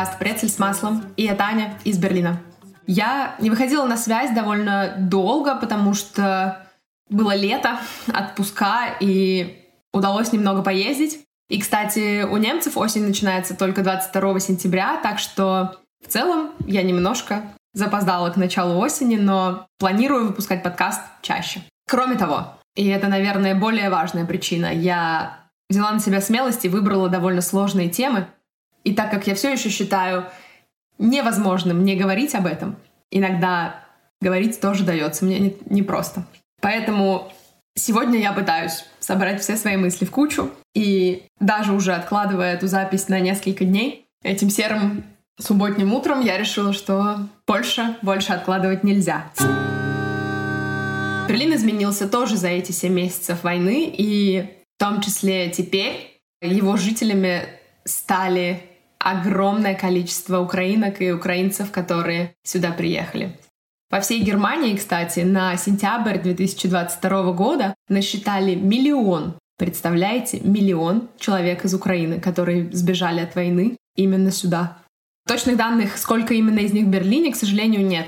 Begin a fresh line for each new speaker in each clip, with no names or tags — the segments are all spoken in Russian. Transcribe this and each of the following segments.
подкаст «Прецель с маслом» и я Таня из Берлина. Я не выходила на связь довольно долго, потому что было лето, отпуска, и удалось немного поездить. И, кстати, у немцев осень начинается только 22 сентября, так что в целом я немножко запоздала к началу осени, но планирую выпускать подкаст чаще. Кроме того, и это, наверное, более важная причина, я взяла на себя смелость и выбрала довольно сложные темы. И так как я все еще считаю невозможным не говорить об этом, иногда говорить тоже дается мне непросто. Не Поэтому сегодня я пытаюсь собрать все свои мысли в кучу и даже уже откладывая эту запись на несколько дней, этим серым субботним утром я решила, что больше, больше откладывать нельзя. Берлин изменился тоже за эти 7 месяцев войны, и в том числе теперь его жителями стали огромное количество украинок и украинцев, которые сюда приехали. По всей Германии, кстати, на сентябрь 2022 года насчитали миллион, представляете, миллион человек из Украины, которые сбежали от войны именно сюда. Точных данных, сколько именно из них в Берлине, к сожалению, нет.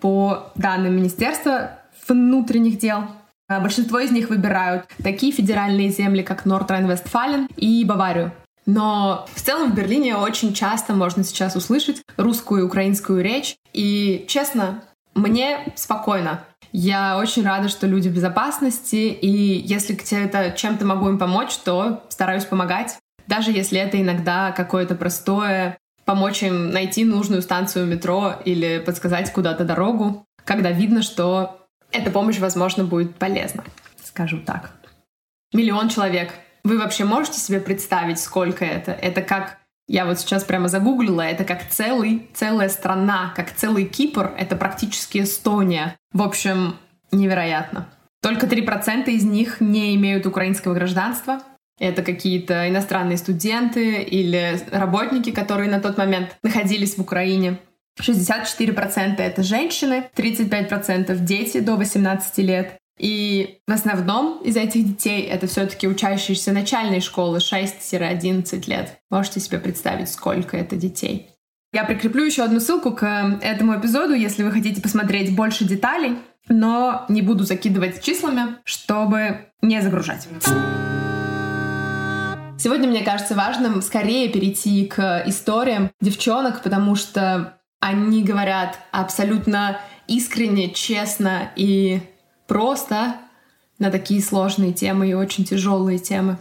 По данным Министерства внутренних дел, а большинство из них выбирают такие федеральные земли, как Нордрайн-Вестфален и Баварию. Но в целом в Берлине очень часто можно сейчас услышать русскую и украинскую речь. И, честно, мне спокойно. Я очень рада, что люди в безопасности, и если где-то чем-то могу им помочь, то стараюсь помогать. Даже если это иногда какое-то простое помочь им найти нужную станцию метро или подсказать куда-то дорогу, когда видно, что эта помощь, возможно, будет полезна, скажу так. Миллион человек. Вы вообще можете себе представить, сколько это? Это как я вот сейчас прямо загуглила, это как целый, целая страна, как целый Кипр, это практически Эстония. В общем, невероятно. Только 3% из них не имеют украинского гражданства. Это какие-то иностранные студенты или работники, которые на тот момент находились в Украине. 64% это женщины, 35% дети до 18 лет. И в основном из этих детей это все-таки учащиеся начальной школы 6-11 лет. Можете себе представить, сколько это детей. Я прикреплю еще одну ссылку к этому эпизоду, если вы хотите посмотреть больше деталей, но не буду закидывать числами, чтобы не загружать. Сегодня мне кажется важным скорее перейти к историям девчонок, потому что они говорят абсолютно искренне, честно и просто на такие сложные темы и очень тяжелые темы.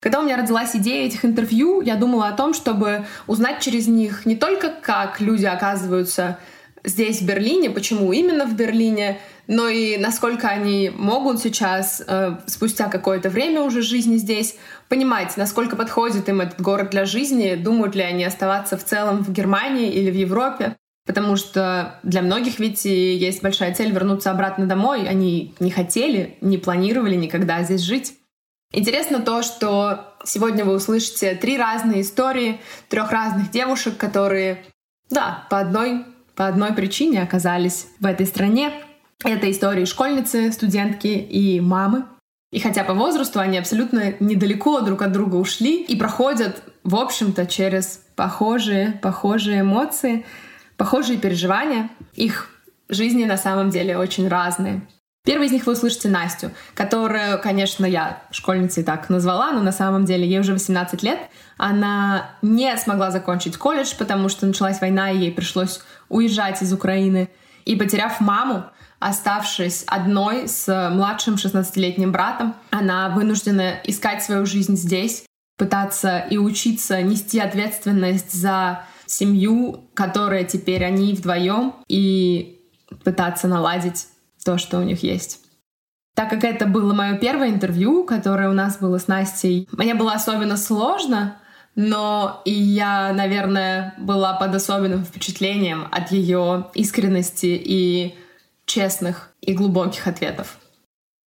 Когда у меня родилась идея этих интервью, я думала о том, чтобы узнать через них не только, как люди оказываются здесь, в Берлине, почему именно в Берлине, но и насколько они могут сейчас, э, спустя какое-то время уже жизни здесь, понимать, насколько подходит им этот город для жизни, думают ли они оставаться в целом в Германии или в Европе. Потому что для многих ведь есть большая цель вернуться обратно домой. Они не хотели, не планировали никогда здесь жить. Интересно то, что сегодня вы услышите три разные истории трех разных девушек, которые, да, по одной, по одной причине оказались в этой стране. Это истории школьницы, студентки и мамы, и хотя по возрасту они абсолютно недалеко друг от друга ушли и проходят, в общем-то, через похожие, похожие эмоции, похожие переживания, их жизни на самом деле очень разные. Первый из них вы услышите Настю, которую, конечно, я школьницей так назвала, но на самом деле ей уже 18 лет. Она не смогла закончить колледж, потому что началась война, и ей пришлось уезжать из Украины. И потеряв маму, Оставшись одной с младшим 16-летним братом, она вынуждена искать свою жизнь здесь, пытаться и учиться нести ответственность за семью, которая теперь они вдвоем, и пытаться наладить то, что у них есть. Так как это было мое первое интервью, которое у нас было с Настей, мне было особенно сложно, но и я, наверное, была под особенным впечатлением от ее искренности и честных и глубоких ответов.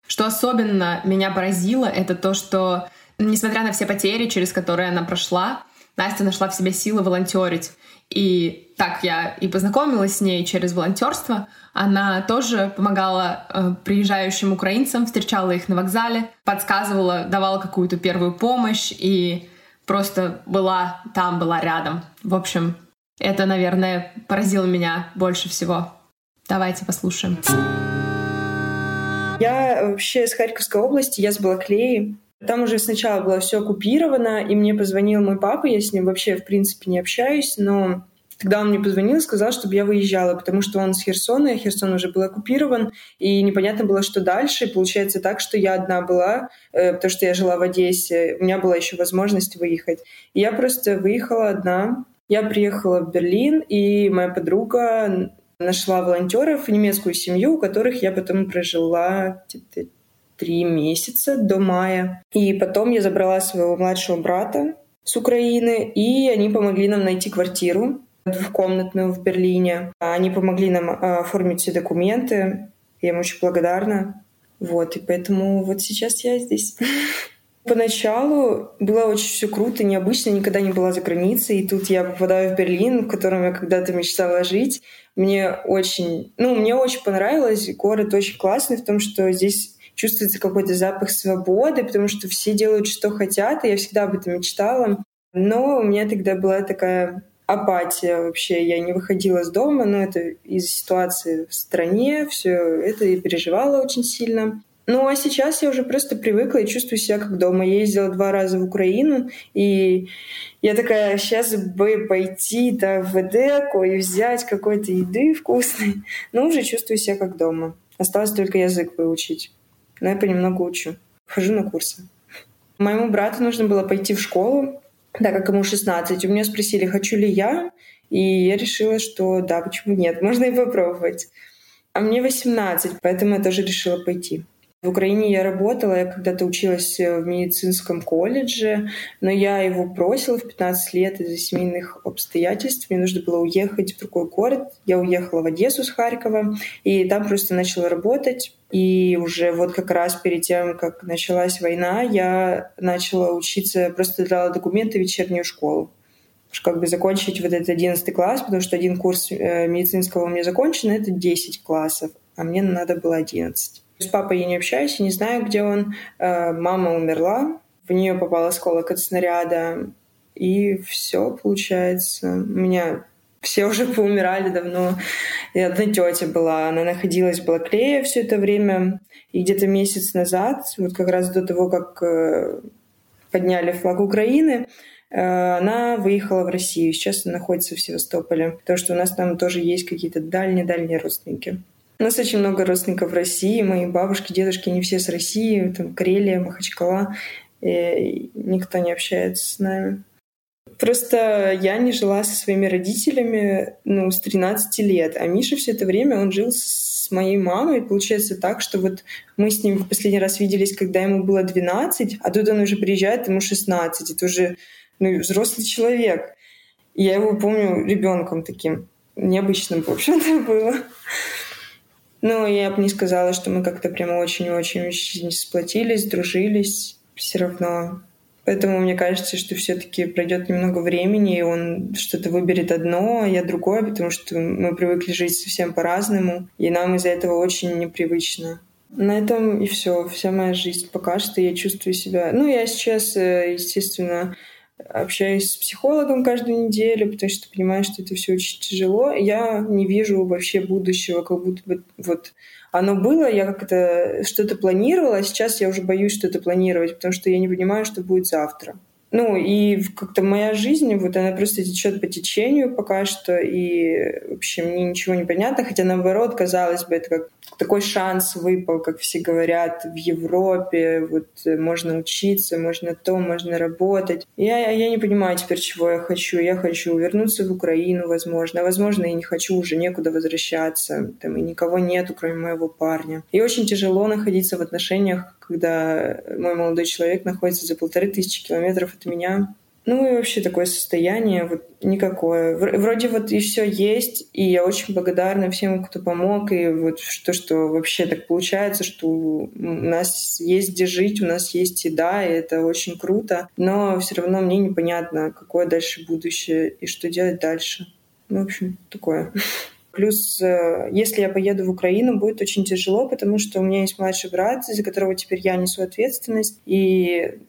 Что особенно меня поразило, это то, что, несмотря на все потери, через которые она прошла, Настя нашла в себе силы волонтерить. И так я и познакомилась с ней через волонтерство. Она тоже помогала э, приезжающим украинцам, встречала их на вокзале, подсказывала, давала какую-то первую помощь и просто была там, была рядом. В общем, Это, наверное, поразило меня больше всего. Давайте послушаем.
Я вообще из Харьковской области, я с Балаклеи. Там уже сначала было все оккупировано, и мне позвонил мой папа, я с ним вообще, в принципе, не общаюсь, но Тогда он мне позвонил и сказал, чтобы я выезжала, потому что он с Херсона, и Херсон уже был оккупирован, и непонятно было, что дальше. И получается так, что я одна была, э, потому что я жила в Одессе, у меня была еще возможность выехать. И я просто выехала одна. Я приехала в Берлин, и моя подруга нашла волонтеров, немецкую семью, у которых я потом прожила три месяца до мая. И потом я забрала своего младшего брата с Украины, и они помогли нам найти квартиру двухкомнатную в Берлине. Они помогли нам а, оформить все документы. Я им очень благодарна. Вот, и поэтому вот сейчас я здесь. Поначалу было очень все круто, необычно, никогда не была за границей, и тут я попадаю в Берлин, в котором я когда-то мечтала жить. Мне очень, ну, мне очень понравилось, город очень классный в том, что здесь чувствуется какой-то запах свободы, потому что все делают, что хотят, и я всегда об этом мечтала. Но у меня тогда была такая апатия вообще. Я не выходила из дома, но это из ситуации в стране, все это и переживала очень сильно. Ну а сейчас я уже просто привыкла и чувствую себя как дома. Я ездила два раза в Украину, и я такая, сейчас бы пойти да, в Эдеку и взять какой-то еды вкусной. Но уже чувствую себя как дома. Осталось только язык выучить. Но я понемногу учу. Хожу на курсы. Моему брату нужно было пойти в школу, так как ему 16. У меня спросили, хочу ли я, и я решила, что да, почему нет, можно и попробовать. А мне 18, поэтому я тоже решила пойти. В Украине я работала, я когда-то училась в медицинском колледже, но я его бросила в 15 лет из-за семейных обстоятельств. Мне нужно было уехать в другой город. Я уехала в Одессу с Харькова, и там просто начала работать. И уже вот как раз перед тем, как началась война, я начала учиться, просто дала документы в вечернюю школу как бы закончить вот этот 11 класс, потому что один курс э, медицинского у меня закончен, это 10 классов, а мне надо было 11. С папой я не общаюсь, я не знаю, где он. Э, мама умерла, в нее попал осколок от снаряда, и все получается. У меня все уже поумирали давно. И одна тетя была, она находилась в Балаклее все это время. И где-то месяц назад, вот как раз до того, как э, подняли флаг Украины, э, она выехала в Россию. Сейчас она находится в Севастополе, потому что у нас там тоже есть какие-то дальние-дальние родственники. У нас очень много родственников в России. Мои бабушки, дедушки, они все с России. Там Карелия, Махачкала. И никто не общается с нами. Просто я не жила со своими родителями ну, с 13 лет, а Миша все это время он жил с моей мамой. Получается так, что вот мы с ним в последний раз виделись, когда ему было 12, а тут он уже приезжает, ему 16. Это уже ну, взрослый человек. Я его помню ребенком таким необычным, в общем-то, было. Ну, я бы не сказала, что мы как-то прямо очень-очень сплотились, дружились. Все равно. Поэтому мне кажется, что все-таки пройдет немного времени, и он что-то выберет одно, а я другое, потому что мы привыкли жить совсем по-разному, и нам из-за этого очень непривычно. На этом и все. Вся моя жизнь пока что я чувствую себя... Ну, я сейчас, э, естественно, общаюсь с психологом каждую неделю, потому что понимаю, что это все очень тяжело. Я не вижу вообще будущего, как будто бы вот оно было, я как-то что-то планировала, а сейчас я уже боюсь что-то планировать, потому что я не понимаю, что будет завтра. Ну, и как-то моя жизнь, вот она просто течет по течению пока что, и вообще мне ничего не понятно, хотя наоборот, казалось бы, это как такой шанс выпал, как все говорят, в Европе, вот э, можно учиться, можно то, можно работать. Я, я не понимаю теперь, чего я хочу. Я хочу вернуться в Украину, возможно. А возможно, я не хочу уже некуда возвращаться. Там и никого нету, кроме моего парня. И очень тяжело находиться в отношениях, когда мой молодой человек находится за полторы тысячи километров от меня. Ну и вообще такое состояние вот никакое. Вроде вот и все есть, и я очень благодарна всем, кто помог, и вот то, что вообще так получается, что у нас есть где жить, у нас есть еда, и это очень круто, но все равно мне непонятно, какое дальше будущее и что делать дальше. Ну, в общем, такое. Плюс, э, если я поеду в Украину, будет очень тяжело, потому что у меня есть младший брат, за которого теперь я несу ответственность. И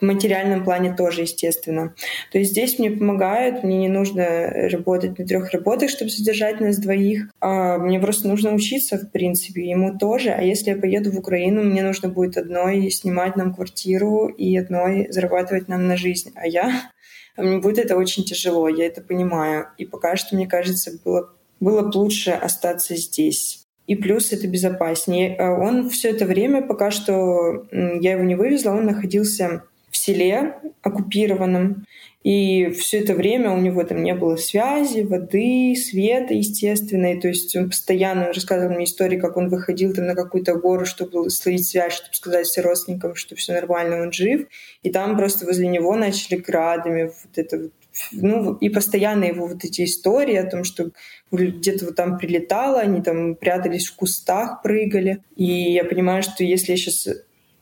в материальном плане тоже, естественно. То есть здесь мне помогают, мне не нужно работать на трех работах, чтобы содержать нас двоих. А мне просто нужно учиться, в принципе, ему тоже. А если я поеду в Украину, мне нужно будет одной снимать нам квартиру и одной зарабатывать нам на жизнь. А я мне будет это очень тяжело, я это понимаю. И пока что, мне кажется, было, было бы лучше остаться здесь. И плюс это безопаснее. А он все это время, пока что я его не вывезла, он находился в селе оккупированном. И все это время у него там не было связи, воды, света, естественно. то есть он постоянно рассказывал мне истории, как он выходил там на какую-то гору, чтобы словить связь, чтобы сказать все родственникам, что все нормально, он жив. И там просто возле него начали градами вот это вот ну, и постоянно его вот эти истории о том, что где-то вот там прилетало, они там прятались в кустах, прыгали. И я понимаю, что если я сейчас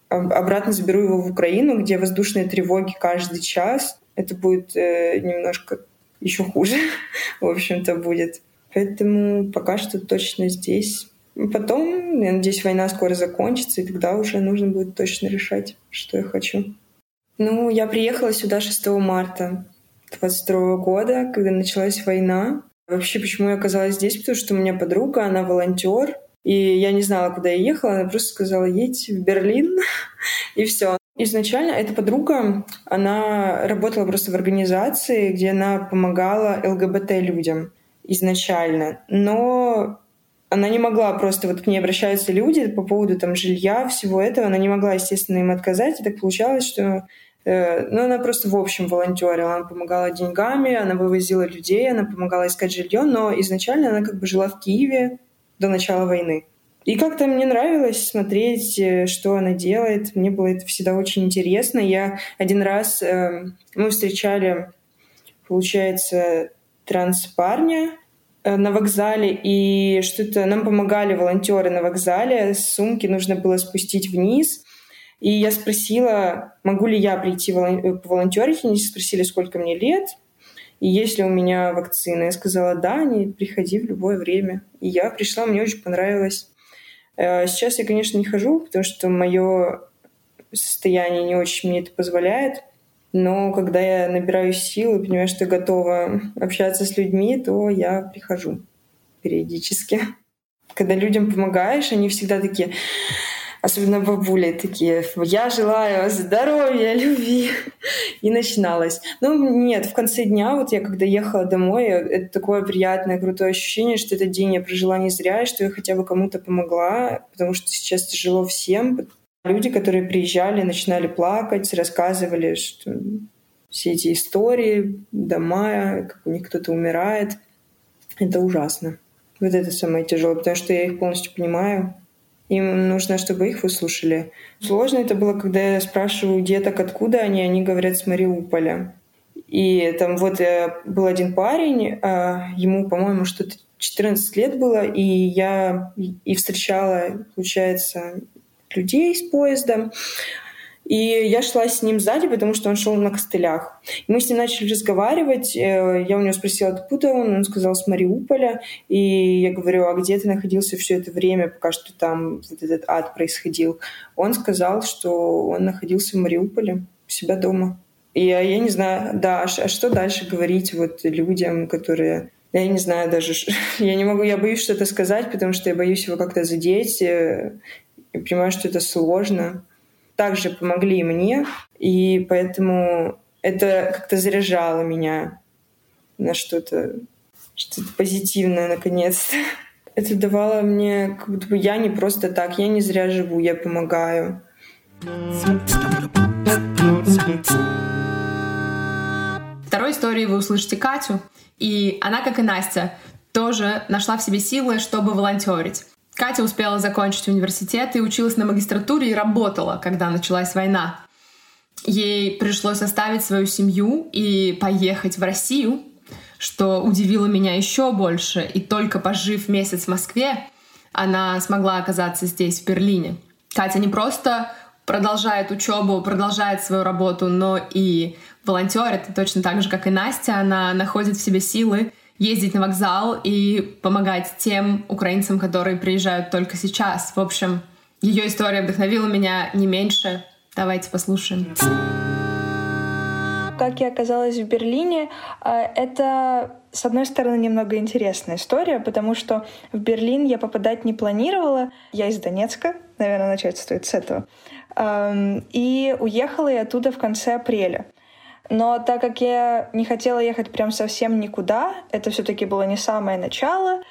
обратно заберу его в Украину, где воздушные тревоги каждый час, это будет э, немножко еще хуже, в общем-то, будет. Поэтому пока что точно здесь. Потом, я надеюсь, война скоро закончится, и тогда уже нужно будет точно решать, что я хочу. Ну, я приехала сюда 6 марта 22 года, когда началась война. Вообще, почему я оказалась здесь? Потому что у меня подруга, она волонтер, и я не знала, куда я ехала. Она просто сказала, едь в Берлин, и все. Изначально эта подруга, она работала просто в организации, где она помогала ЛГБТ-людям изначально. Но она не могла просто, вот к ней обращаются люди по поводу там жилья, всего этого, она не могла, естественно, им отказать, и так получалось, что ну, она просто в общем волонтерила. Она помогала деньгами, она вывозила людей, она помогала искать жилье, но изначально она как бы жила в Киеве до начала войны. И как-то мне нравилось смотреть, э, что она делает. Мне было это всегда очень интересно. Я один раз... Э, мы встречали, получается, транс-парня э, на вокзале, и что-то нам помогали волонтеры на вокзале. Сумки нужно было спустить вниз — и я спросила, могу ли я прийти э, волонтерить. Они спросили, сколько мне лет, и есть ли у меня вакцина. Я сказала, да, не приходи в любое время. И я пришла, мне очень понравилось. Э, сейчас я, конечно, не хожу, потому что мое состояние не очень мне это позволяет. Но когда я набираю силы, понимаю, что я готова общаться с людьми, то я прихожу периодически. Когда людям помогаешь, они всегда такие, особенно бабули такие, я желаю здоровья, любви. И начиналось. Ну, нет, в конце дня, вот я когда ехала домой, это такое приятное, крутое ощущение, что этот день я прожила не зря, и что я хотя бы кому-то помогла, потому что сейчас тяжело всем. Люди, которые приезжали, начинали плакать, рассказывали, что все эти истории, дома, как у них кто-то умирает. Это ужасно. Вот это самое тяжелое, потому что я их полностью понимаю. Им нужно, чтобы их выслушали. Сложно это было, когда я спрашиваю деток, откуда они, они говорят с Мариуполя. И там вот э, был один парень, а, ему, по-моему, что-то 14 лет было, и я и встречала, получается, людей с поезда. И я шла с ним сзади, потому что он шел на костылях. Мы с ним начали разговаривать. Э, я у него спросила, откуда он. Он сказал, с Мариуполя. И я говорю, а где ты находился все это время, пока что там вот этот ад происходил? Он сказал, что он находился в Мариуполе, у себя дома. И я, я не знаю, да, а, а что дальше говорить вот людям, которые я не знаю даже, я не могу, я боюсь что-то сказать, потому что я боюсь его как-то задеть. Я понимаю, что это сложно также помогли мне, и поэтому это как-то заряжало меня на что-то что-то позитивное наконец-то. Это давало мне, как будто бы я не просто так, я не зря живу, я помогаю.
Второй истории вы услышите Катю, и она, как и Настя, тоже нашла в себе силы, чтобы волонтерить. Катя успела закончить университет и училась на магистратуре и работала, когда началась война. Ей пришлось оставить свою семью и поехать в Россию, что удивило меня еще больше. И только пожив месяц в Москве, она смогла оказаться здесь, в Берлине. Катя не просто продолжает учебу, продолжает свою работу, но и волонтерит, точно так же, как и Настя. Она находит в себе силы ездить на вокзал и помогать тем украинцам, которые приезжают только сейчас. В общем, ее история вдохновила меня не меньше. Давайте послушаем.
как я оказалась в Берлине, э, это с одной стороны, немного интересная история, потому что в Берлин я попадать не планировала. Я из Донецка, наверное, начать стоит с этого. Эм, и уехала я оттуда в конце апреля. Но так как я не хотела ехать прям совсем никуда, это все-таки было не самое начало,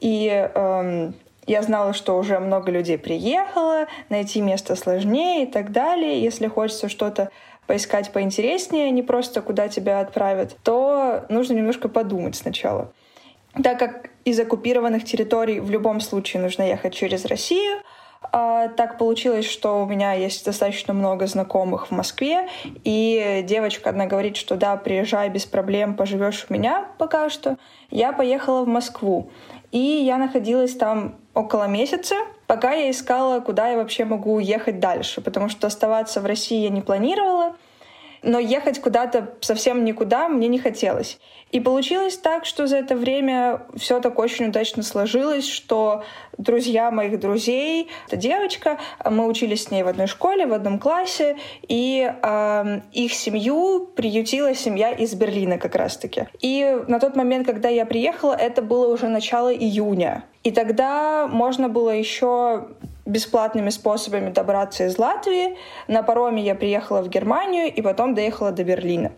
и эм, я знала, что уже много людей приехало, найти место сложнее и так далее. Если хочется что-то поискать поинтереснее, а не просто куда тебя отправят, то нужно немножко подумать сначала. Так как из оккупированных территорий в любом случае нужно ехать через Россию, а, так получилось, что у меня есть достаточно много знакомых в Москве, и девочка одна говорит, что да, приезжай без проблем, поживешь у меня пока что. Я поехала в Москву, и я находилась там около месяца, пока я искала, куда я вообще могу ехать дальше, потому что оставаться в России я не планировала, но ехать куда-то совсем никуда мне не хотелось. И получилось так, что за это время все так очень удачно сложилось, что друзья моих друзей, эта девочка, мы учились с ней в одной школе, в одном классе, и э, их семью приютила семья из Берлина как раз-таки. И на тот момент, когда я приехала, это было уже начало июня. И тогда можно было еще бесплатными способами добраться из Латвии. На пароме я приехала в Германию и потом доехала до Берлина.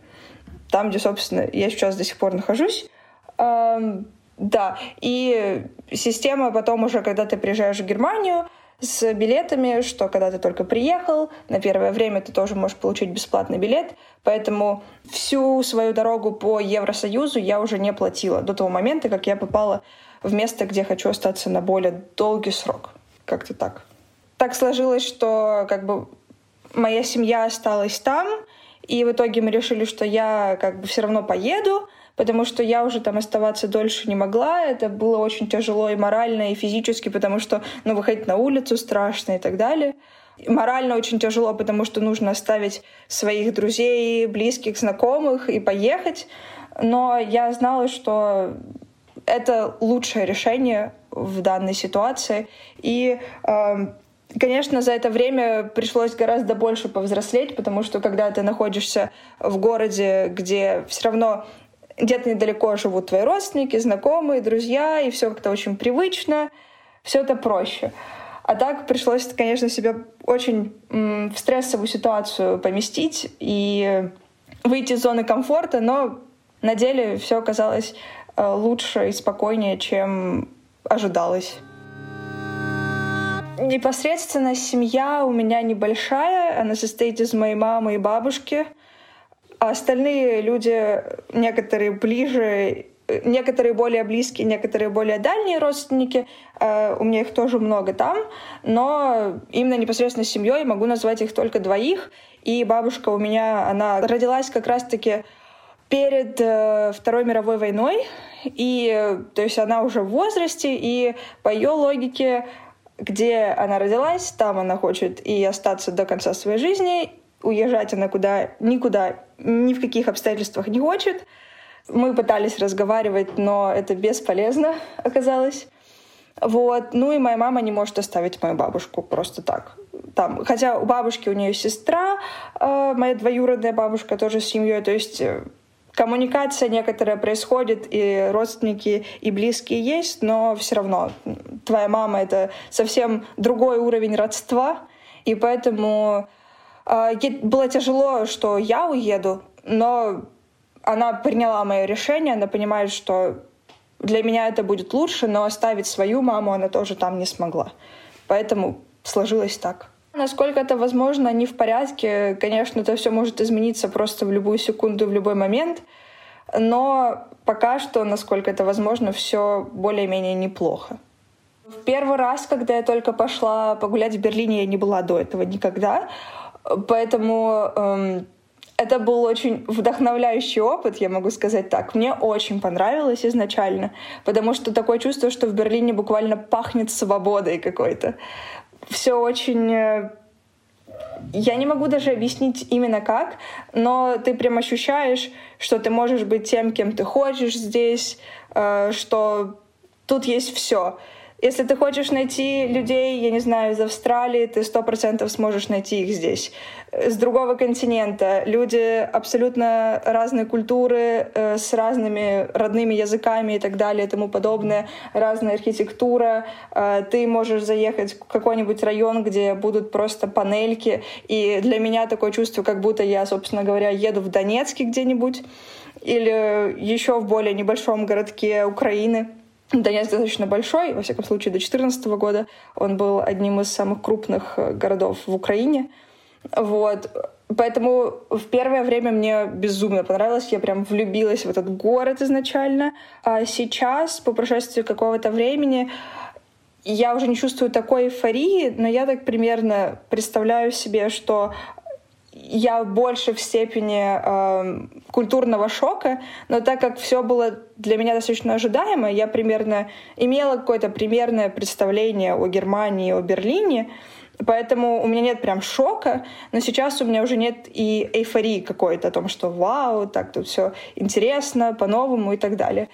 Там, где, собственно, я сейчас до сих пор нахожусь. Эм, да, и система потом уже, когда ты приезжаешь в Германию, с билетами, что когда ты только приехал, на первое время ты тоже можешь получить бесплатный билет, поэтому всю свою дорогу по Евросоюзу я уже не платила до того момента, как я попала в место, где хочу остаться на более долгий срок. Как-то так. Так сложилось, что как бы моя семья осталась там, и в итоге мы решили, что я как бы все равно поеду, потому что я уже там оставаться дольше не могла. Это было очень тяжело и морально, и физически, потому что, ну, выходить на улицу страшно и так далее. Морально очень тяжело, потому что нужно оставить своих друзей, близких, знакомых и поехать. Но я знала, что это лучшее решение в данной ситуации. И э, Конечно, за это время пришлось гораздо больше повзрослеть, потому что когда ты находишься в городе, где все равно где-то недалеко живут твои родственники, знакомые, друзья, и все как-то очень привычно, все это проще. А так пришлось, конечно, себя очень в стрессовую ситуацию поместить и выйти из зоны комфорта, но на деле все оказалось э, лучше и спокойнее, чем ожидалось. Непосредственно семья у меня небольшая, она состоит из моей мамы и бабушки. А остальные люди, некоторые ближе, некоторые более близкие, некоторые более дальние родственники. Э, у меня их тоже много там, но именно непосредственно семьей могу назвать их только двоих. И бабушка у меня, она родилась как раз-таки перед э, Второй мировой войной, и то есть она уже в возрасте, и по ее логике где она родилась, там она хочет и остаться до конца своей жизни, уезжать она куда, никуда, ни в каких обстоятельствах не хочет. Мы пытались разговаривать, но это бесполезно оказалось. Вот. Ну и моя мама не может оставить мою бабушку просто так. Там. Хотя у бабушки у нее сестра, э, моя двоюродная бабушка тоже с семьей. То есть э, коммуникация некоторая происходит, и родственники, и близкие есть, но все равно твоя мама — это совсем другой уровень родства, и поэтому э, было тяжело, что я уеду, но она приняла мое решение, она понимает, что для меня это будет лучше, но оставить свою маму она тоже там не смогла. Поэтому сложилось так. Насколько это возможно, не в порядке. Конечно, это все может измениться просто в любую секунду, в любой момент. Но пока что, насколько это возможно, все более-менее неплохо. В первый раз, когда я только пошла погулять в Берлине, я не была до этого никогда. Поэтому эм, это был очень вдохновляющий опыт, я могу сказать так. Мне очень понравилось изначально, потому что такое чувство, что в Берлине буквально пахнет свободой какой-то все очень э, я не могу даже объяснить именно как, но ты прям ощущаешь, что ты можешь быть тем, кем ты хочешь здесь, э, что тут есть все. Если ты хочешь найти людей, я не знаю, из Австралии, ты сто процентов сможешь найти их здесь. С другого континента люди абсолютно разные культуры, э, с разными родными языками и так далее и тому подобное, разная архитектура. Э, ты можешь заехать в какой-нибудь район, где будут просто панельки, и для меня такое чувство, как будто я, собственно говоря, еду в Донецке где-нибудь или еще в более небольшом городке Украины. Донецк достаточно большой, во всяком случае, до 2014 года. Он был одним из самых крупных э, городов в Украине. Вот. Поэтому в первое время мне безумно понравилось. Я прям влюбилась в этот город изначально. А сейчас, по прошествии какого-то времени, я уже не чувствую такой эйфории, но я так примерно представляю себе, что я больше в степени э, культурного шока, но так как все было для меня достаточно ожидаемо, я примерно имела какое-то примерное представление о Германии, о Берлине, поэтому у меня нет прям шока, но сейчас у меня уже нет и эйфории какой-то о том, что вау, так тут все интересно, по-новому и так далее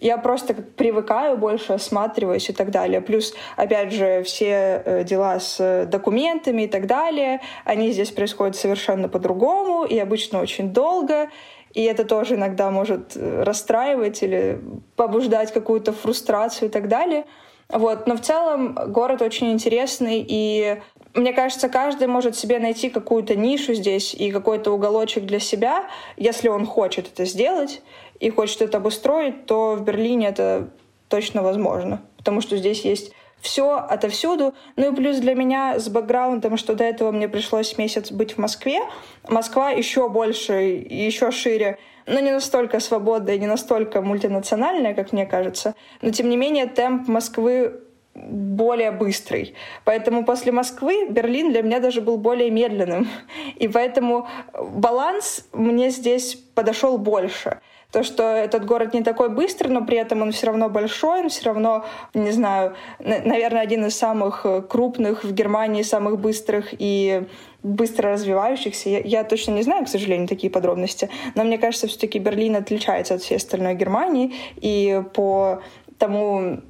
я просто привыкаю больше, осматриваюсь и так далее. Плюс, опять же, все э, дела с документами и так далее, они здесь происходят совершенно по-другому и обычно очень долго. И это тоже иногда может э, расстраивать или побуждать какую-то фрустрацию и так далее. Вот. Но в целом город очень интересный, и мне кажется, каждый может себе найти какую-то нишу здесь и какой-то уголочек для себя, если он хочет это сделать и хочет это обустроить, то в Берлине это точно возможно, потому что здесь есть все отовсюду. Ну и плюс для меня с бэкграундом, что до этого мне пришлось месяц быть в Москве, Москва еще больше, еще шире, но не настолько свободная, не настолько мультинациональная, как мне кажется. Но тем не менее темп Москвы более быстрый. Поэтому после Москвы Берлин для меня даже был более медленным. И поэтому баланс мне здесь подошел больше то, что этот город не такой быстрый, но при этом он все равно большой, он все равно, не знаю, наверное, один из самых э, крупных в Германии, самых быстрых и быстро развивающихся. Я, я точно не знаю, к сожалению, такие подробности, но мне кажется, все-таки Берлин отличается от всей остальной Германии, и по тому,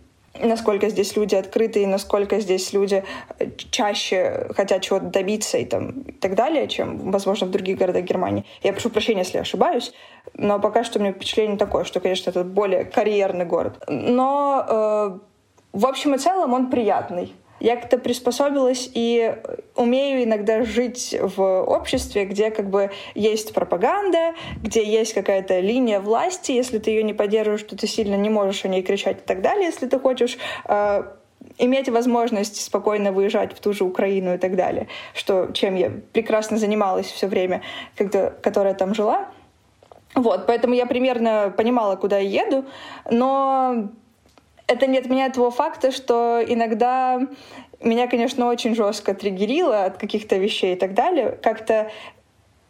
насколько здесь люди открыты и насколько здесь люди чаще хотят чего-то добиться и, там, и так далее, чем, возможно, в других городах Германии. Я прошу прощения, если я ошибаюсь, но пока что у меня впечатление такое, что, конечно, это более карьерный город. Но э, в общем и целом он приятный я как-то приспособилась и умею иногда жить в обществе, где как бы есть пропаганда, где есть какая-то линия власти. Если ты ее не поддерживаешь, то ты сильно не можешь о ней кричать и так далее. Если ты хочешь э, иметь возможность спокойно выезжать в ту же Украину и так далее, что, чем я прекрасно занималась все время, когда, которое там жила. Вот, поэтому я примерно понимала, куда я еду, но это не отменяет того факта, что иногда меня, конечно, очень жестко триггерило от каких-то вещей и так далее. Как-то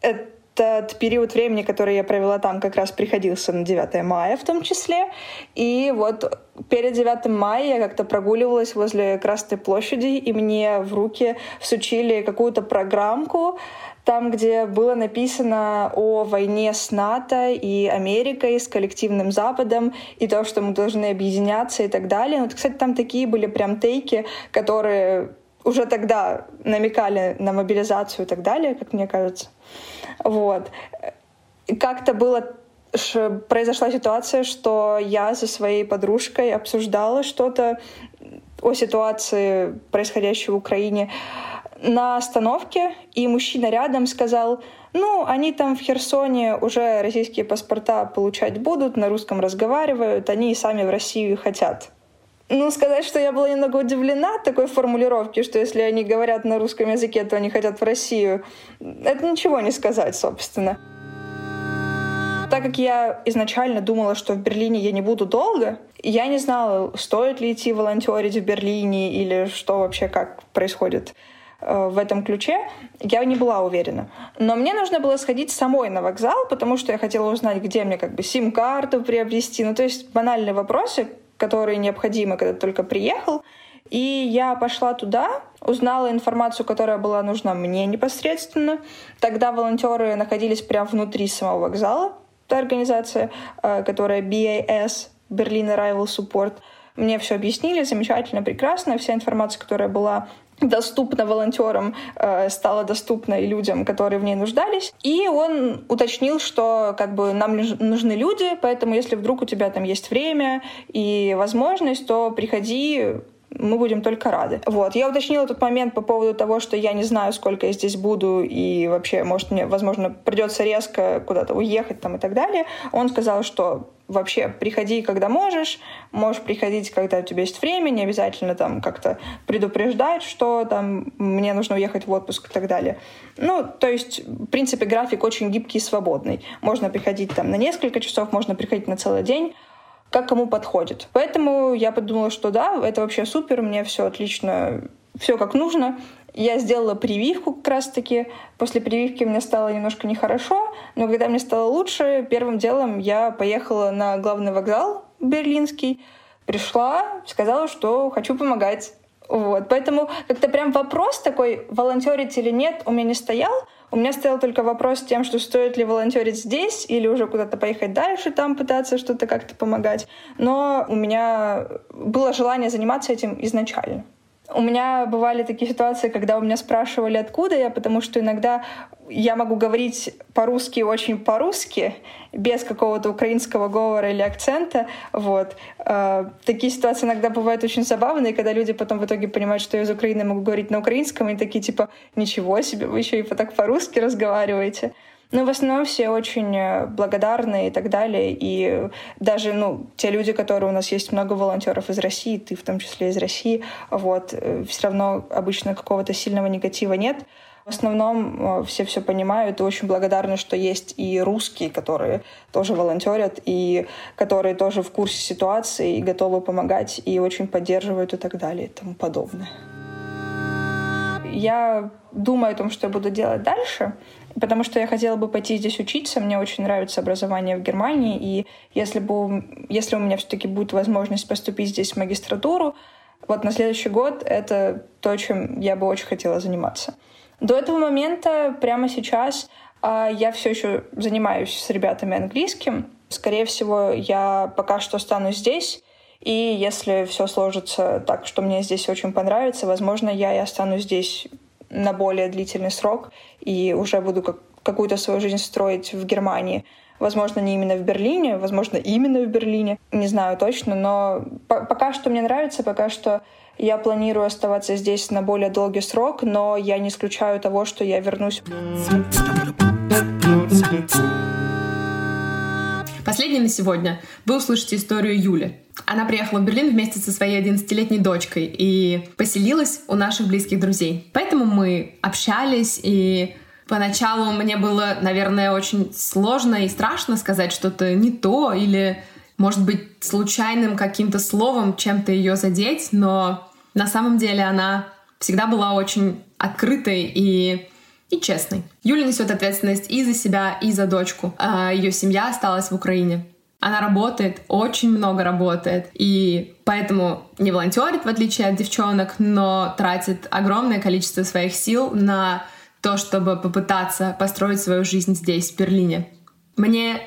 этот период времени, который я провела там, как раз приходился на 9 мая в том числе. И вот перед 9 мая я как-то прогуливалась возле Красной площади, и мне в руки всучили какую-то программку, там, где было написано о войне с НАТО и Америкой, с коллективным Западом, и то, что мы должны объединяться и так далее. Вот, кстати, там такие были прям тейки, которые уже тогда намекали на мобилизацию и так далее, как мне кажется. Вот. Как-то было произошла ситуация, что я со своей подружкой обсуждала что-то о ситуации, происходящей в Украине на остановке, и мужчина рядом сказал, ну, они там в Херсоне уже российские паспорта получать будут, на русском разговаривают, они и сами в Россию хотят. Ну, сказать, что я была немного удивлена такой формулировки, что если они говорят на русском языке, то они хотят в Россию, это ничего не сказать, собственно. Так как я изначально думала, что в Берлине я не буду долго, я не знала, стоит ли идти волонтерить в Берлине или что вообще, как происходит в этом ключе, я не была уверена. Но мне нужно было сходить самой на вокзал, потому что я хотела узнать, где мне как бы сим-карту приобрести. Ну, то есть банальные вопросы, которые необходимы, когда только приехал. И я пошла туда, узнала информацию, которая была нужна мне непосредственно. Тогда волонтеры находились прямо внутри самого вокзала, та организация, э, которая BAS, Berlin Arrival Support — Мне все объяснили замечательно, прекрасно. Вся информация, которая была доступна волонтерам, э, стала доступна и людям, которые в ней нуждались. И он уточнил, что как бы нам нужны люди, поэтому если вдруг у тебя там есть время и возможность, то приходи, мы будем только рады. Вот. Я уточнила этот момент по поводу того, что я не знаю, сколько я здесь буду, и вообще, может, мне, возможно, придется резко куда-то уехать там и так далее. Он сказал, что вообще приходи, когда можешь, можешь приходить, когда у тебя есть время, не обязательно там как-то предупреждать, что там мне нужно уехать в отпуск и так далее. Ну, то есть, в принципе, график очень гибкий и свободный. Можно приходить там на несколько часов, можно приходить на целый день, как кому подходит. Поэтому я подумала, что да, это вообще супер, мне все отлично, все как нужно. Я сделала прививку как раз-таки. После прививки мне стало немножко нехорошо, но когда мне стало лучше, первым делом я поехала на главный вокзал берлинский, пришла, сказала, что хочу помогать. Вот. Поэтому как-то прям вопрос такой, волонтерить или нет, у меня не стоял. У меня стоял только вопрос тем, что стоит ли волонтерить здесь или уже куда-то поехать дальше, там пытаться что-то как-то помогать. Но у меня было желание заниматься этим изначально. У меня бывали такие ситуации, когда у меня спрашивали, откуда я, потому что иногда я могу говорить по-русски очень по-русски, без какого-то украинского говора или акцента. Вот. Э, такие ситуации иногда бывают очень забавные, когда люди потом в итоге понимают, что я из Украины могу говорить на украинском, и такие типа «Ничего себе, вы еще и так по-русски разговариваете». Ну, в основном все очень э, благодарны и так далее. И даже, ну, те люди, которые у нас есть много волонтеров из России, ты в том числе из России, вот, э, все равно обычно какого-то сильного негатива нет. В основном э, все все понимают и очень благодарны, что есть и русские, которые тоже волонтерят, и которые тоже в курсе ситуации и готовы помогать, и очень поддерживают и так далее и тому подобное. Я думаю о том, что я буду делать дальше потому что я хотела бы пойти здесь учиться. Мне очень нравится образование в Германии, и если, бы, если у меня все-таки будет возможность поступить здесь в магистратуру, вот на следующий год это то, чем я бы очень хотела заниматься. До этого момента, прямо сейчас, а, я все еще занимаюсь с ребятами английским. Скорее всего, я пока что останусь здесь. И если все сложится так, что мне здесь очень понравится, возможно, я и останусь здесь на более длительный срок и уже буду как, какую-то свою жизнь строить в Германии. Возможно, не именно в Берлине, возможно, именно в Берлине, не знаю точно, но по пока что мне нравится, пока что я планирую оставаться здесь на более долгий срок, но я не исключаю того, что я вернусь.
Последней на сегодня вы услышите историю Юли. Она приехала в Берлин вместе со своей 11-летней дочкой и поселилась у наших близких друзей. Поэтому мы общались, и поначалу мне было, наверное, очень сложно и страшно сказать что-то не то или, может быть, случайным каким-то словом чем-то ее задеть, но на самом деле она всегда была очень открытой и и честной. Юля несет ответственность и за себя, и за дочку. А ее семья осталась в Украине. Она работает, очень много работает, и поэтому не волонтерит, в отличие от девчонок, но тратит огромное количество своих сил на то, чтобы попытаться построить свою жизнь здесь, в Берлине. Мне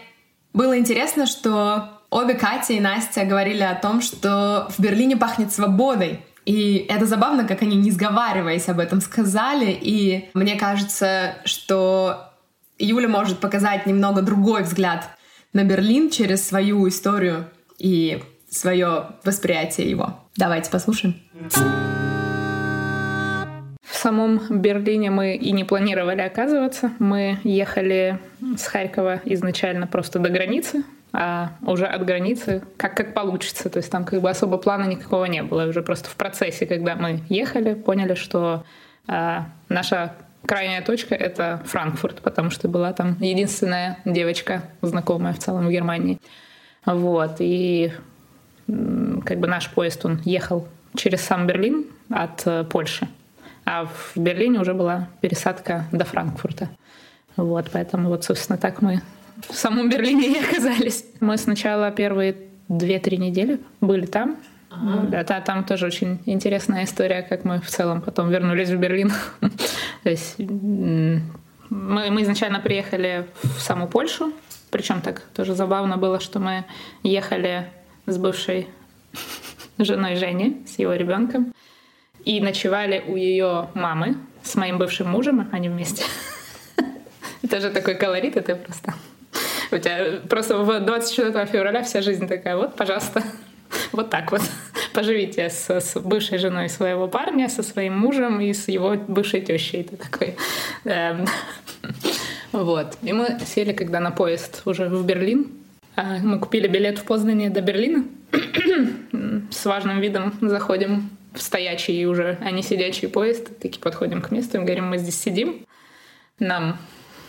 было интересно, что обе Катя и Настя говорили о том, что в Берлине пахнет свободой. И это забавно, как они, не сговариваясь об этом, сказали. И мне кажется, что Юля может показать немного другой взгляд на Берлин через свою историю и свое восприятие его. Давайте послушаем.
В самом Берлине мы и не планировали оказываться. Мы ехали с Харькова изначально просто до границы, а уже от границы как, как получится. То есть там как бы особо плана никакого не было. Уже просто в процессе, когда мы ехали, поняли, что э, наша крайняя точка — это Франкфурт, потому что была там единственная девочка, знакомая в целом в Германии. Вот. И как бы наш поезд, он ехал через сам Берлин от э, Польши. А в Берлине уже была пересадка до Франкфурта. Вот, поэтому вот, собственно, так мы в самом Берлине и оказались. Мы сначала первые две-три недели были там, Ага. Да, да, там тоже очень интересная история, как мы в целом потом вернулись в Берлин. То есть мы, мы изначально приехали в саму Польшу, причем так тоже забавно было, что мы ехали с бывшей женой Жени, с его ребенком. И ночевали у ее мамы с моим бывшим мужем, они вместе. Это же такой колорит, это просто... У тебя просто в 24 февраля вся жизнь такая, вот, пожалуйста, вот так вот. Поживите с, с бывшей женой своего парня, со своим мужем и с его бывшей тещей. Это такой... Эм, вот. И мы сели, когда на поезд уже в Берлин. А, мы купили билет в Познане до Берлина. С важным видом заходим в стоячий уже, а не сидячий поезд. Такие подходим к месту и говорим, мы здесь сидим. Нам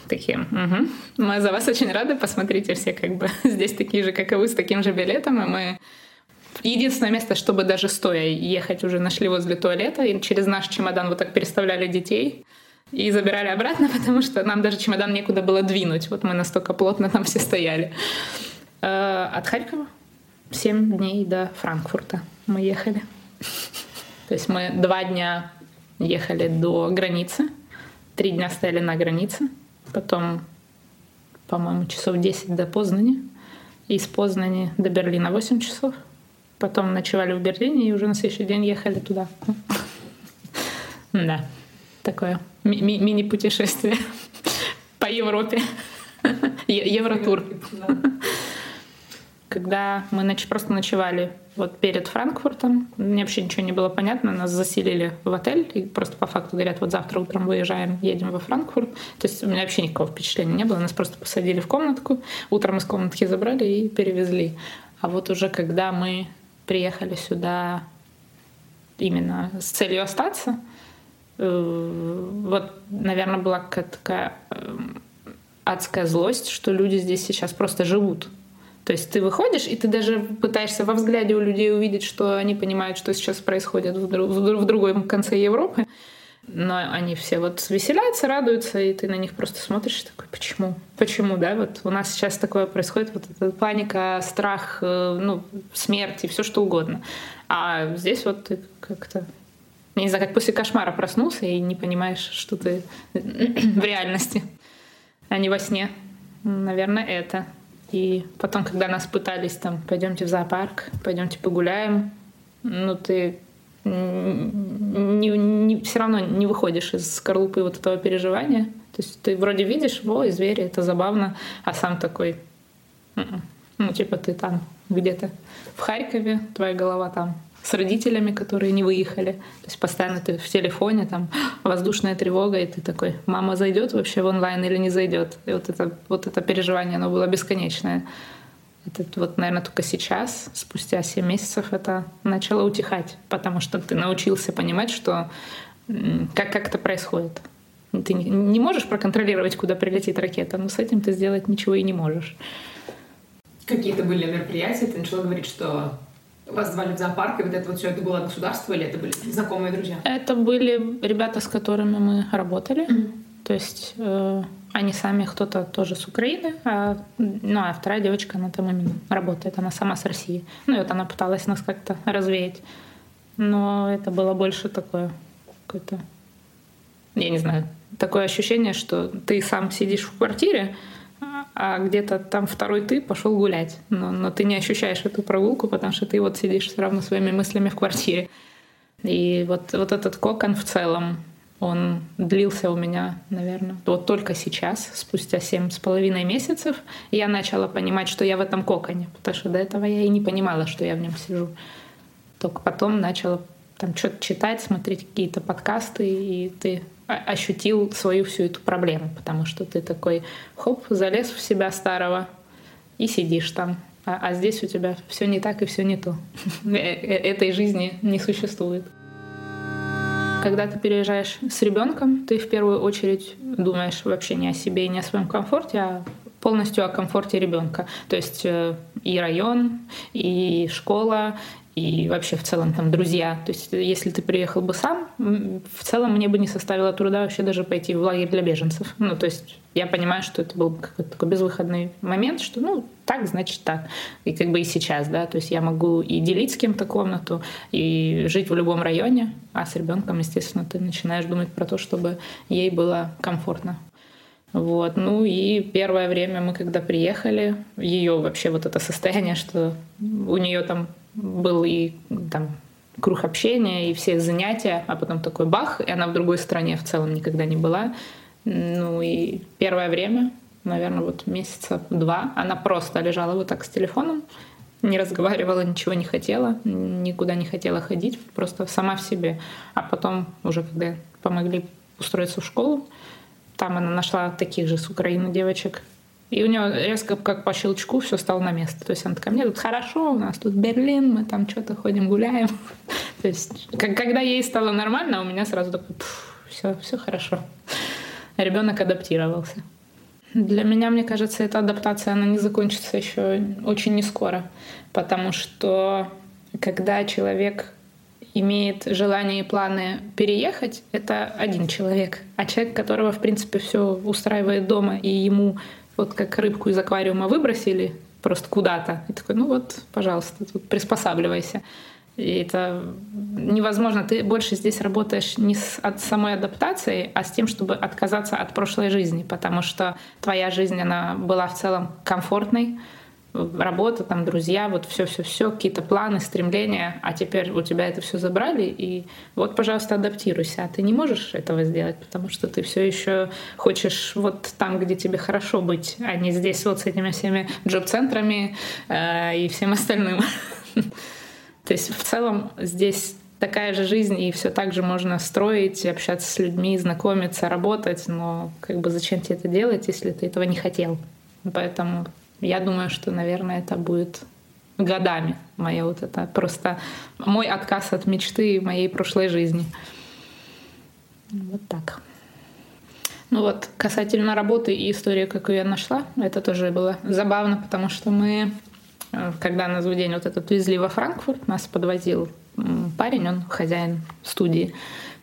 такие, угу. мы за вас очень рады, посмотрите, все как бы здесь такие же, как и вы, с таким же билетом, и мы Единственное место, чтобы даже стоя ехать, уже нашли возле туалета, и через наш чемодан вот так переставляли детей и забирали обратно, потому что нам даже чемодан некуда было двинуть. Вот мы настолько плотно там все стояли. Э, от Харькова 7 дней до Франкфурта мы ехали. То есть мы два дня ехали до границы, три дня стояли на границе, потом, по-моему, часов 10 до Познани, из Познани до Берлина 8 часов, потом ночевали в Берлине и уже на следующий день ехали туда. Да, такое ми- мини-путешествие по Европе. Евротур. Когда мы ноч- просто ночевали вот перед Франкфуртом, мне вообще ничего не было понятно, нас заселили в отель и просто по факту говорят, вот завтра утром выезжаем, едем во Франкфурт. То есть у меня вообще никакого впечатления не было, нас просто посадили в комнатку, утром из комнатки забрали и перевезли. А вот уже когда мы приехали сюда именно с целью остаться, э, вот, наверное, была какая-то такая эм, адская злость, что люди здесь сейчас просто живут. То есть ты выходишь, и ты даже пытаешься во взгляде у людей увидеть, что они понимают, что сейчас происходит в, друг, в другом конце Европы. Но они все вот веселятся, радуются, и ты на них просто смотришь и такой, почему? Почему, да? Вот у нас сейчас такое происходит, вот эта паника, страх, э, ну, смерть и все что угодно. А здесь вот ты как-то не знаю, как после кошмара проснулся и не понимаешь, что ты в реальности, а не во сне. Наверное, это. И потом, когда нас пытались там, пойдемте в зоопарк, пойдемте погуляем, ну ты не, не, все равно не выходишь из скорлупы вот этого переживания. То есть ты вроде видишь, во, звери, это забавно, а сам такой, м-м». ну, типа ты там где-то в Харькове, твоя голова там с родителями, которые не выехали. То есть постоянно ты в телефоне, там воздушная тревога, и ты такой, мама зайдет вообще в онлайн или не зайдет. И вот это, вот это переживание, оно было бесконечное. Это вот, наверное, только сейчас, спустя 7 месяцев, это начало утихать, потому что ты научился понимать, что как, как это происходит. Ты не можешь проконтролировать, куда прилетит ракета, но с этим ты сделать ничего и не можешь.
Какие-то были мероприятия, ты начала говорить, что вас звали в зоопарк, и вот это вот все это было государство или это были знакомые друзья?
Это были ребята, с которыми мы работали. Mm-hmm. То есть э, они сами кто-то тоже с Украины, а, ну а вторая девочка, она там именно работает, она сама с России. Ну и вот она пыталась нас как-то развеять. Но это было больше такое какое-то, я не знаю, такое ощущение, что ты сам сидишь в квартире, а где-то там второй ты пошел гулять. Но, но ты не ощущаешь эту прогулку, потому что ты вот сидишь все равно своими мыслями в квартире. И вот, вот этот кокон в целом, он длился у меня, наверное, вот только сейчас, спустя семь с половиной месяцев, я начала понимать, что я в этом коконе, потому что до этого я и не понимала, что я в нем сижу. Только потом начала там что-то читать, смотреть какие-то подкасты, и ты ощутил свою всю эту проблему, потому что ты такой, хоп, залез в себя старого и сидишь там. А, а здесь у тебя все не так и все не то. Э, э, этой жизни не существует. Когда ты переезжаешь с ребенком, ты в первую очередь думаешь вообще не о себе и не о своем комфорте, а полностью о комфорте ребенка. То есть э, и район, и школа, и вообще в целом там друзья. То есть если ты приехал бы сам, в целом мне бы не составило труда вообще даже пойти в лагерь для беженцев. Ну, то есть я понимаю, что это был какой-то такой безвыходный момент, что ну так, значит так. И как бы и сейчас, да, то есть я могу и делить с кем-то комнату, и жить в любом районе, а с ребенком, естественно, ты начинаешь думать про то, чтобы ей было комфортно. Вот. Ну и первое время мы, когда приехали, ее вообще вот это состояние, что у нее там был и там круг общения и все занятия, а потом такой бах, и она в другой стране в целом никогда не была. Ну и первое время, наверное, вот месяца два, она просто лежала вот так с телефоном, не разговаривала, ничего не хотела, никуда не хотела ходить, просто сама в себе. А потом уже, когда помогли устроиться в школу, там она нашла таких же с Украины девочек, и у нее резко, как по щелчку, все стало на место. То есть она такая, мне тут хорошо, у нас тут Берлин, мы там что-то ходим, гуляем. То есть, когда ей стало нормально, у меня сразу такой, все, все хорошо. Ребенок адаптировался. Для меня, мне кажется, эта адаптация, она не закончится еще очень не скоро, потому что когда человек имеет желание и планы переехать, это один человек. А человек, которого, в принципе, все устраивает дома, и ему вот как рыбку из аквариума выбросили просто куда-то. И такой, ну вот, пожалуйста, тут приспосабливайся. И это невозможно. Ты больше здесь работаешь не с от самой адаптацией, а с тем, чтобы отказаться от прошлой жизни, потому что твоя жизнь, она была в целом комфортной, работа, там, друзья, вот все-все-все, какие-то планы, стремления, а теперь у тебя это все забрали, и вот, пожалуйста, адаптируйся. А ты не можешь этого сделать, потому что ты все еще хочешь вот там, где тебе хорошо быть, а не здесь вот с этими всеми джоб-центрами э, и всем остальным. То есть в целом здесь такая же жизнь, и все так же можно строить, общаться с людьми, знакомиться, работать, но как бы зачем тебе это делать, если ты этого не хотел? Поэтому я думаю, что, наверное, это будет годами моя вот это просто мой отказ от мечты моей прошлой жизни. Вот так. Ну вот, касательно работы и истории, какую я нашла, это тоже было забавно, потому что мы, э, когда нас в день вот этот везли во Франкфурт, нас подвозил парень, он хозяин студии,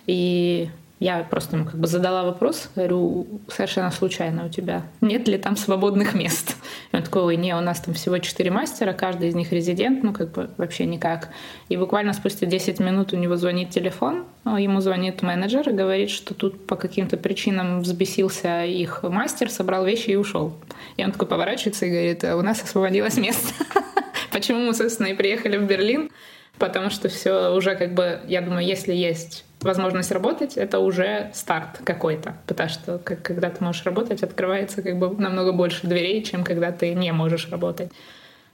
и я просто ему как бы задала вопрос, говорю, совершенно случайно у тебя нет ли там свободных мест? И он такой, ой, не, у нас там всего четыре мастера, каждый из них резидент, ну как бы вообще никак. И буквально спустя 10 минут у него звонит телефон, а ему звонит менеджер и говорит, что тут по каким-то причинам взбесился их мастер, собрал вещи и ушел. И он такой поворачивается и говорит, у нас освободилось место. Почему мы, собственно, и приехали в Берлин? Потому что все уже как бы, я думаю, если есть возможность работать, это уже старт какой-то. Потому что как, когда ты можешь работать, открывается как бы намного больше дверей, чем когда ты не можешь работать.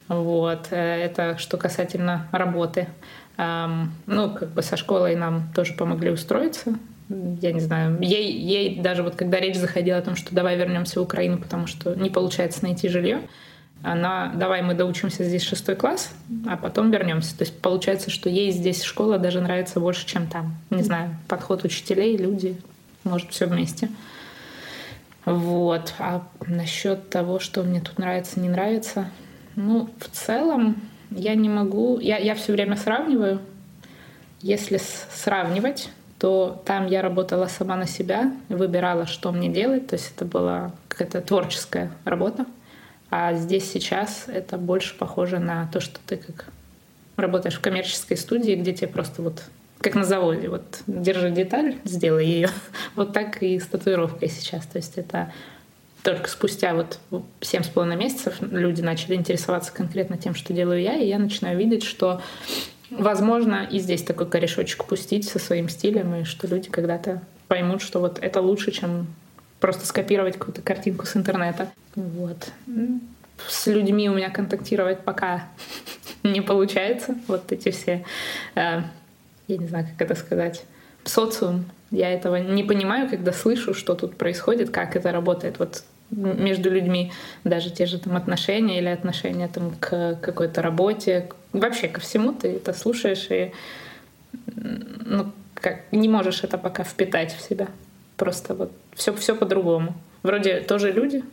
Вот. Э, это что касательно работы. Ну, как бы со школой нам тоже помогли устроиться. Я не знаю, ей, ей даже вот когда речь заходила о том, что давай вернемся в Украину, потому что не получается найти жилье, она, давай мы доучимся здесь шестой класс, а потом вернемся. То есть получается, что ей здесь школа даже нравится больше, чем там. Не знаю, подход учителей, люди, может, все вместе. Вот. А насчет того, что мне тут нравится, не нравится, ну, в целом я не могу... Я, я все время сравниваю. Если сравнивать, то там я работала сама на себя, выбирала, что мне делать. То есть это была какая-то творческая работа. А здесь сейчас это больше похоже на то, что ты как работаешь в коммерческой студии, где тебе просто вот как на заводе, вот держи деталь, сделай ее. вот так и с татуировкой сейчас. То есть это только спустя вот семь с половиной месяцев люди начали интересоваться конкретно тем, что делаю я, и я начинаю видеть, что возможно и здесь такой корешочек пустить со своим стилем, и что люди когда-то поймут, что вот это лучше, чем просто скопировать какую-то картинку с интернета. Вот. С людьми у меня контактировать пока не получается. Вот эти все, э, я не знаю, как это сказать, социум. Я этого не понимаю, когда слышу, что тут происходит, как это работает. Вот между людьми даже те же там отношения или отношения там к какой-то работе, вообще ко всему ты это слушаешь и ну, как, не можешь это пока впитать в себя. Просто вот все, все по-другому. Вроде тоже люди,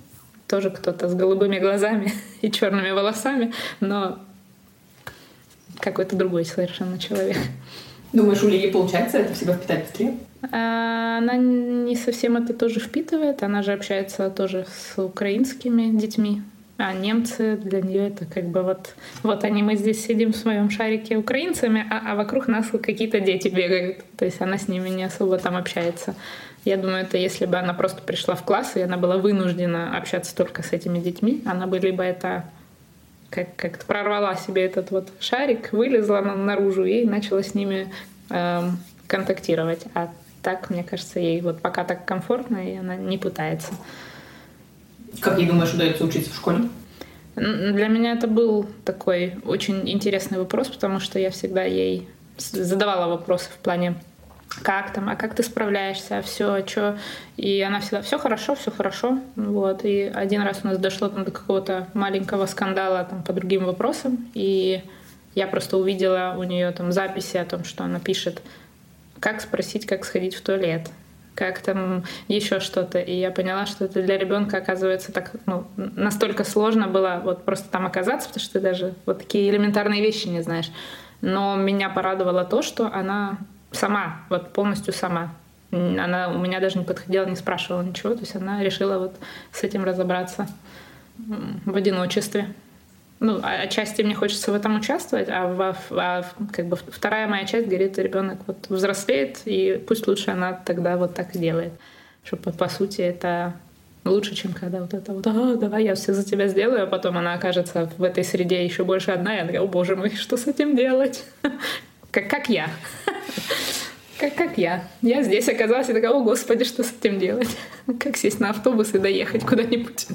тоже кто-то с голубыми глазами и черными волосами, но какой-то другой совершенно человек.
Думаешь, у Лили получается это в себя впитать быстрее?
А, она не совсем это тоже впитывает. Она же общается тоже с украинскими детьми. А немцы для нее это как бы вот, вот они, мы здесь сидим в своем шарике украинцами, а, а вокруг нас какие-то дети бегают. То есть она с ними не особо там общается. Я думаю, это если бы она просто пришла в класс, и она была вынуждена общаться только с этими детьми, она бы либо это как- как-то прорвала себе этот вот шарик, вылезла наружу и начала с ними э, контактировать. А так, мне кажется, ей вот пока так комфортно, и она не пытается.
Как ей думаешь, удается учиться в школе?
Для меня это был такой очень интересный вопрос, потому что я всегда ей задавала вопросы в плане как там, а как ты справляешься, все, а что. И она всегда, все хорошо, все хорошо. Вот. И один раз у нас дошло там до какого-то маленького скандала там по другим вопросам, и я просто увидела у нее там записи о том, что она пишет, как спросить, как сходить в туалет, как там еще что-то. И я поняла, что это для ребенка оказывается так, ну, настолько сложно было вот просто там оказаться, потому что ты даже вот такие элементарные вещи не знаешь. Но меня порадовало то, что она сама, вот полностью сама. Она у меня даже не подходила, не спрашивала ничего. То есть она решила вот с этим разобраться в одиночестве. Ну, а отчасти мне хочется в этом участвовать, а, в, а как бы вторая моя часть говорит, ребенок вот взрослеет, и пусть лучше она тогда вот так и делает. Что по, по сути это лучше, чем когда вот это вот, а, давай я все за тебя сделаю, а потом она окажется в этой среде еще больше одна, и она такая, о боже мой, что с этим делать? Как, как я. Как, как я. Я здесь оказалась и такая, о господи, что с этим делать? Как сесть на автобус и доехать куда-нибудь?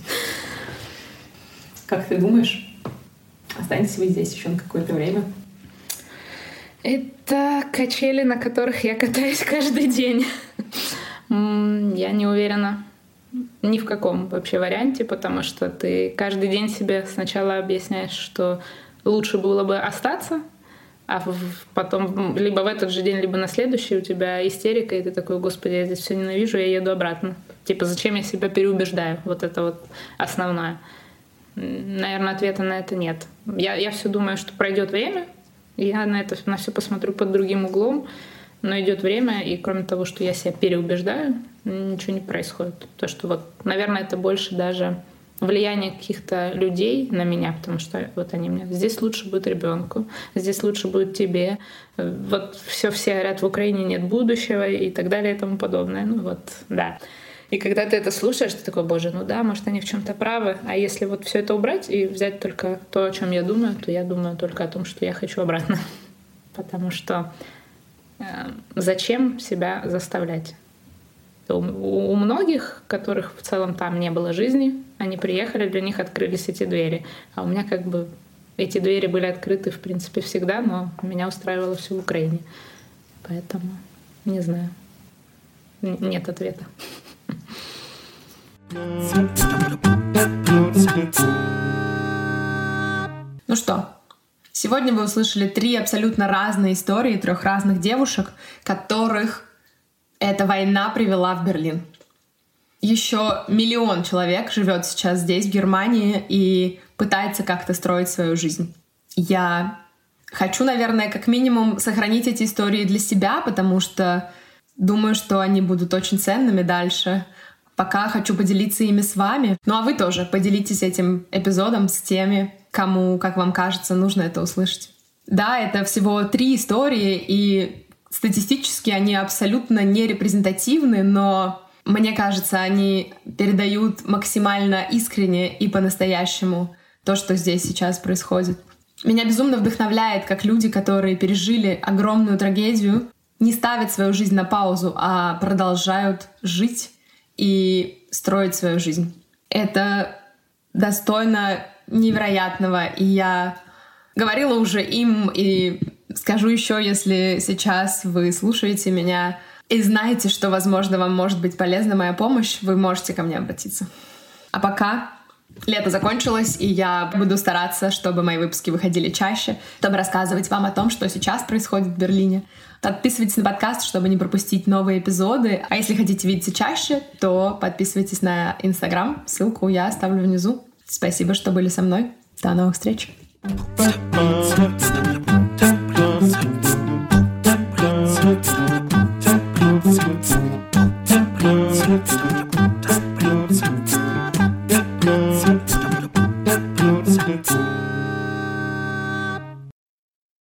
Как ты думаешь, останетесь вы здесь еще на какое-то время?
Это качели, на которых я катаюсь каждый день. Я не уверена ни в каком вообще варианте, потому что ты каждый день себе сначала объясняешь, что лучше было бы остаться, а потом либо в этот же день, либо на следующий у тебя истерика, и ты такой, господи, я здесь все ненавижу, я еду обратно. Типа, зачем я себя переубеждаю? Вот это вот основное. Наверное, ответа на это нет. Я, я все думаю, что пройдет время, я на это на все посмотрю под другим углом, но идет время, и кроме того, что я себя переубеждаю, ничего не происходит. То, что вот, наверное, это больше даже влияние каких-то людей на меня, потому что вот они мне здесь лучше будет ребенку, здесь лучше будет тебе, вот все все говорят в Украине нет будущего и так далее и тому подобное. Ну вот, да. И когда ты это слушаешь, ты такой, боже, ну да, может, они в чем-то правы. А если вот все это убрать и взять только то, о чем я думаю, то я думаю только о том, что я хочу обратно. Потому что э, зачем себя заставлять? У, у многих, которых в целом там не было жизни, они приехали, для них открылись эти двери. А у меня как бы эти двери были открыты, в принципе, всегда, но меня устраивало все в Украине. Поэтому не знаю. Нет ответа.
Ну что, сегодня вы услышали три абсолютно разные истории трех разных девушек, которых эта война привела в Берлин. Еще миллион человек живет сейчас здесь, в Германии, и пытается как-то строить свою жизнь. Я хочу, наверное, как минимум сохранить эти истории для себя, потому что думаю, что они будут очень ценными дальше. Пока хочу поделиться ими с вами. Ну а вы тоже поделитесь этим эпизодом с теми, кому, как вам кажется, нужно это услышать. Да, это всего три истории, и статистически они абсолютно не репрезентативны, но мне кажется, они передают максимально искренне и по-настоящему то, что здесь сейчас происходит. Меня безумно вдохновляет, как люди, которые пережили огромную трагедию, не ставят свою жизнь на паузу, а продолжают жить и строить свою жизнь. Это достойно невероятного, и я говорила уже им и скажу еще, если сейчас вы слушаете меня и знаете, что, возможно, вам может быть полезна моя помощь, вы можете ко мне обратиться. А пока лето закончилось, и я буду стараться, чтобы мои выпуски выходили чаще, чтобы рассказывать вам о том, что сейчас происходит в Берлине, Подписывайтесь на подкаст, чтобы не пропустить новые эпизоды. А если хотите видеться чаще, то подписывайтесь на Инстаграм. Ссылку я оставлю внизу. Спасибо, что были со мной. До новых встреч. Podcast.